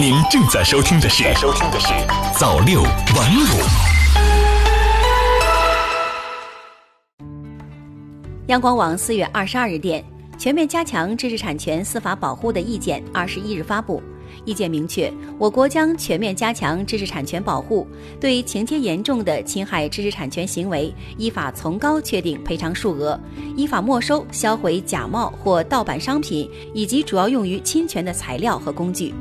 您正在收听的是《收听的是早六晚五》。央广网四月二十二日电，全面加强知识产权司法保护的意见二十一日发布。意见明确，我国将全面加强知识产权保护，对情节严重的侵害知识产权行为，依法从高确定赔偿数额，依法没收、销毁假冒或盗版商品以及主要用于侵权的材料和工具。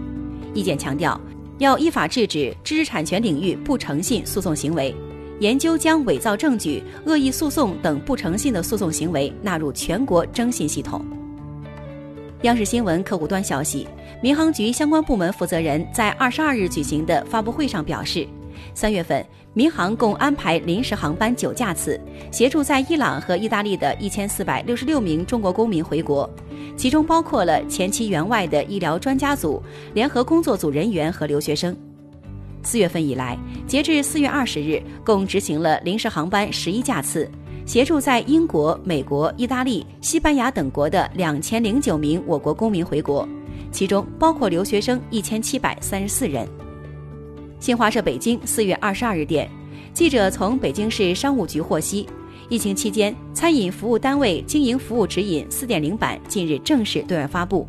意见强调，要依法制止知识产权领域不诚信诉讼行为，研究将伪造证据、恶意诉讼等不诚信的诉讼行为纳入全国征信系统。央视新闻客户端消息，民航局相关部门负责人在二十二日举行的发布会上表示，三月份民航共安排临时航班九架次，协助在伊朗和意大利的一千四百六十六名中国公民回国，其中包括了前期援外的医疗专家组、联合工作组人员和留学生。四月份以来，截至四月二十日，共执行了临时航班十一架次。协助在英国、美国、意大利、西班牙等国的两千零九名我国公民回国，其中包括留学生一千七百三十四人。新华社北京四月二十二日电，记者从北京市商务局获悉，疫情期间餐饮服务单位经营服务指引四点零版近日正式对外发布，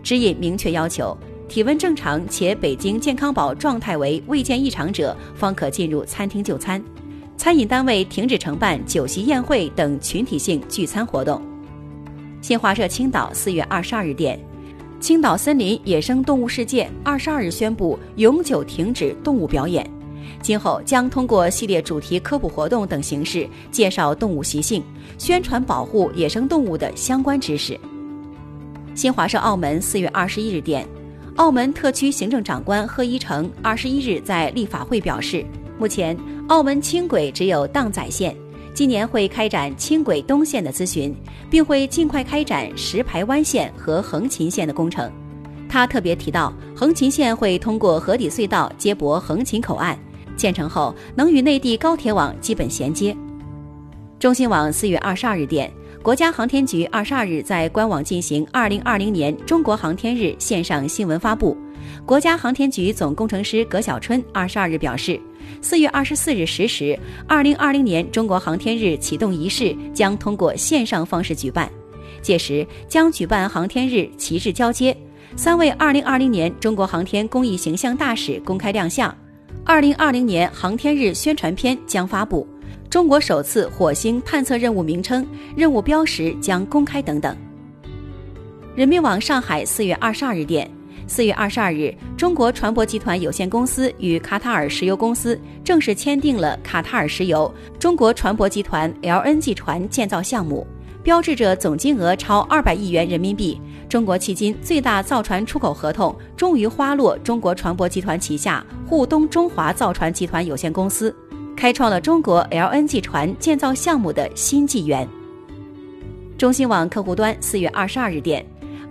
指引明确要求，体温正常且北京健康宝状态为未见异常者方可进入餐厅就餐。餐饮单位停止承办酒席宴会等群体性聚餐活动。新华社青岛四月二十二日电，青岛森林野生动物世界二十二日宣布永久停止动物表演，今后将通过系列主题科普活动等形式介绍动物习性，宣传保护野生动物的相关知识。新华社澳门四月二十一日电，澳门特区行政长官贺一诚二十一日在立法会表示。目前，澳门轻轨只有荡仔线，今年会开展轻轨东线的咨询，并会尽快开展石排湾线和横琴线的工程。他特别提到，横琴线会通过河底隧道接驳横琴口岸，建成后能与内地高铁网基本衔接。中新网四月二十二日电，国家航天局二十二日在官网进行二零二零年中国航天日线上新闻发布。国家航天局总工程师葛小春二十二日表示。四月二十四日十时，二零二零年中国航天日启动仪式将通过线上方式举办，届时将举办航天日旗帜交接，三位二零二零年中国航天公益形象大使公开亮相，二零二零年航天日宣传片将发布，中国首次火星探测任务名称、任务标识将公开等等。人民网上海四月二十二日电。四月二十二日，中国船舶集团有限公司与卡塔尔石油公司正式签订了卡塔尔石油中国船舶集团 LNG 船建造项目，标志着总金额超二百亿元人民币、中国迄今最大造船出口合同终于花落中国船舶集团旗下沪东中华造船集团有限公司，开创了中国 LNG 船建造项目的新纪元。中新网客户端四月二十二日电，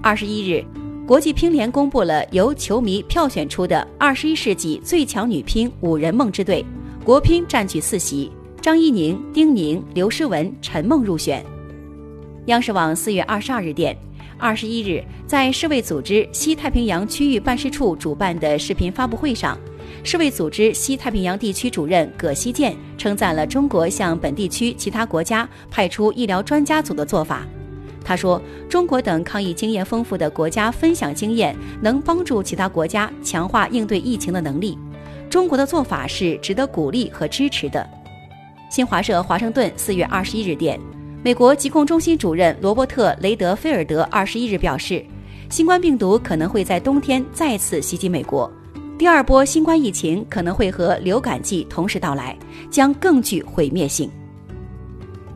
二十一日。国际乒联公布了由球迷票选出的二十一世纪最强女乒五人梦之队，国乒占据四席，张怡宁、丁宁、刘诗雯、陈梦入选。央视网四月二十二日电，二十一日在世卫组织西太平洋区域办事处主办的视频发布会上，世卫组织西太平洋地区主任葛希健称赞了中国向本地区其他国家派出医疗专家组的做法。他说：“中国等抗疫经验丰富的国家分享经验，能帮助其他国家强化应对疫情的能力。中国的做法是值得鼓励和支持的。”新华社华盛顿四月二十一日电，美国疾控中心主任罗伯特·雷德菲尔德二十一日表示，新冠病毒可能会在冬天再次袭击美国，第二波新冠疫情可能会和流感季同时到来，将更具毁灭性。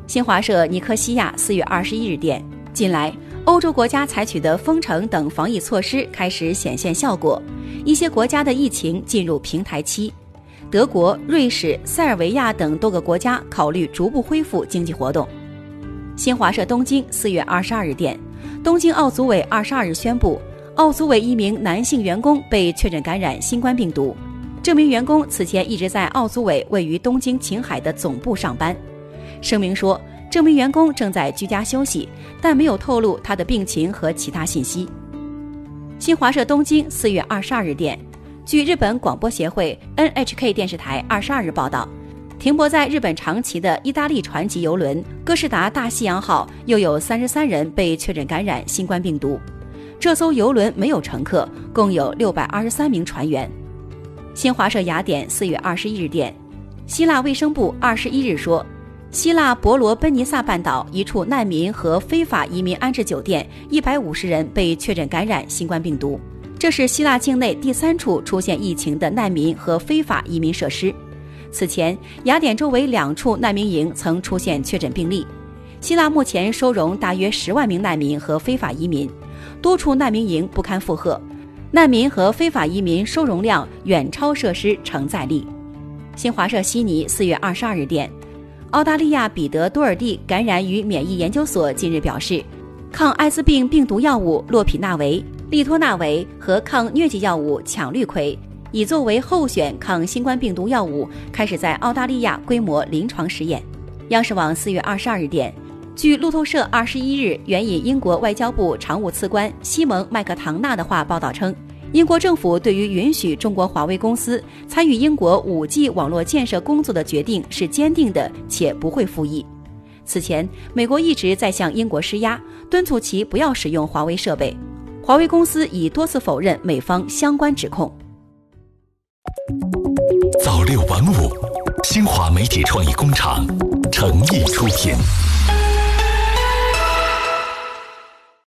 新华社尼科西亚四月二十一日电。近来，欧洲国家采取的封城等防疫措施开始显现效果，一些国家的疫情进入平台期。德国、瑞士、塞尔维亚等多个国家考虑逐步恢复经济活动。新华社东京四月二十二日电，东京奥组委二十二日宣布，奥组委一名男性员工被确诊感染新冠病毒。这名员工此前一直在奥组委位于东京晴海的总部上班。声明说。这名员工正在居家休息，但没有透露他的病情和其他信息。新华社东京四月二十二日电，据日本广播协会 NHK 电视台二十二日报道，停泊在日本长崎的意大利船级游轮“哥斯达大西洋号”又有三十三人被确诊感染新冠病毒。这艘游轮没有乘客，共有六百二十三名船员。新华社雅典四月二十一日电，希腊卫生部二十一日说，希腊伯罗奔尼撒半岛一处难民和非法移民安置酒店一百五十人被确诊感染新冠病毒。这是希腊境内第三处出现疫情的难民和非法移民设施。此前，雅典周围两处难民营曾出现确诊病例。希腊目前收容大约十万名难民和非法移民，多处难民营不堪负荷，难民和非法移民收容量远超设施承载力。新华社悉尼四月二十二日电，澳大利亚彼得多尔蒂感染与免疫研究所近日表示，抗艾滋病病毒药物洛匹那韦。利托那韦和抗疟疾药物羟氯喹已作为候选抗新冠病毒药物，开始在澳大利亚规模临床试验。央视网四月二十二日电，据路透社二十一日援引英国外交部常务次官西蒙麦克唐纳的话报道称，英国政府对于允许中国华为公司参与英国五 G 网络建设工作的决定是坚定的，且不会复议。此前，美国一直在向英国施压，敦促其不要使用华为设备。华为公司已多次否认美方相关指控。早六晚五，新华媒体创意工厂诚意出品。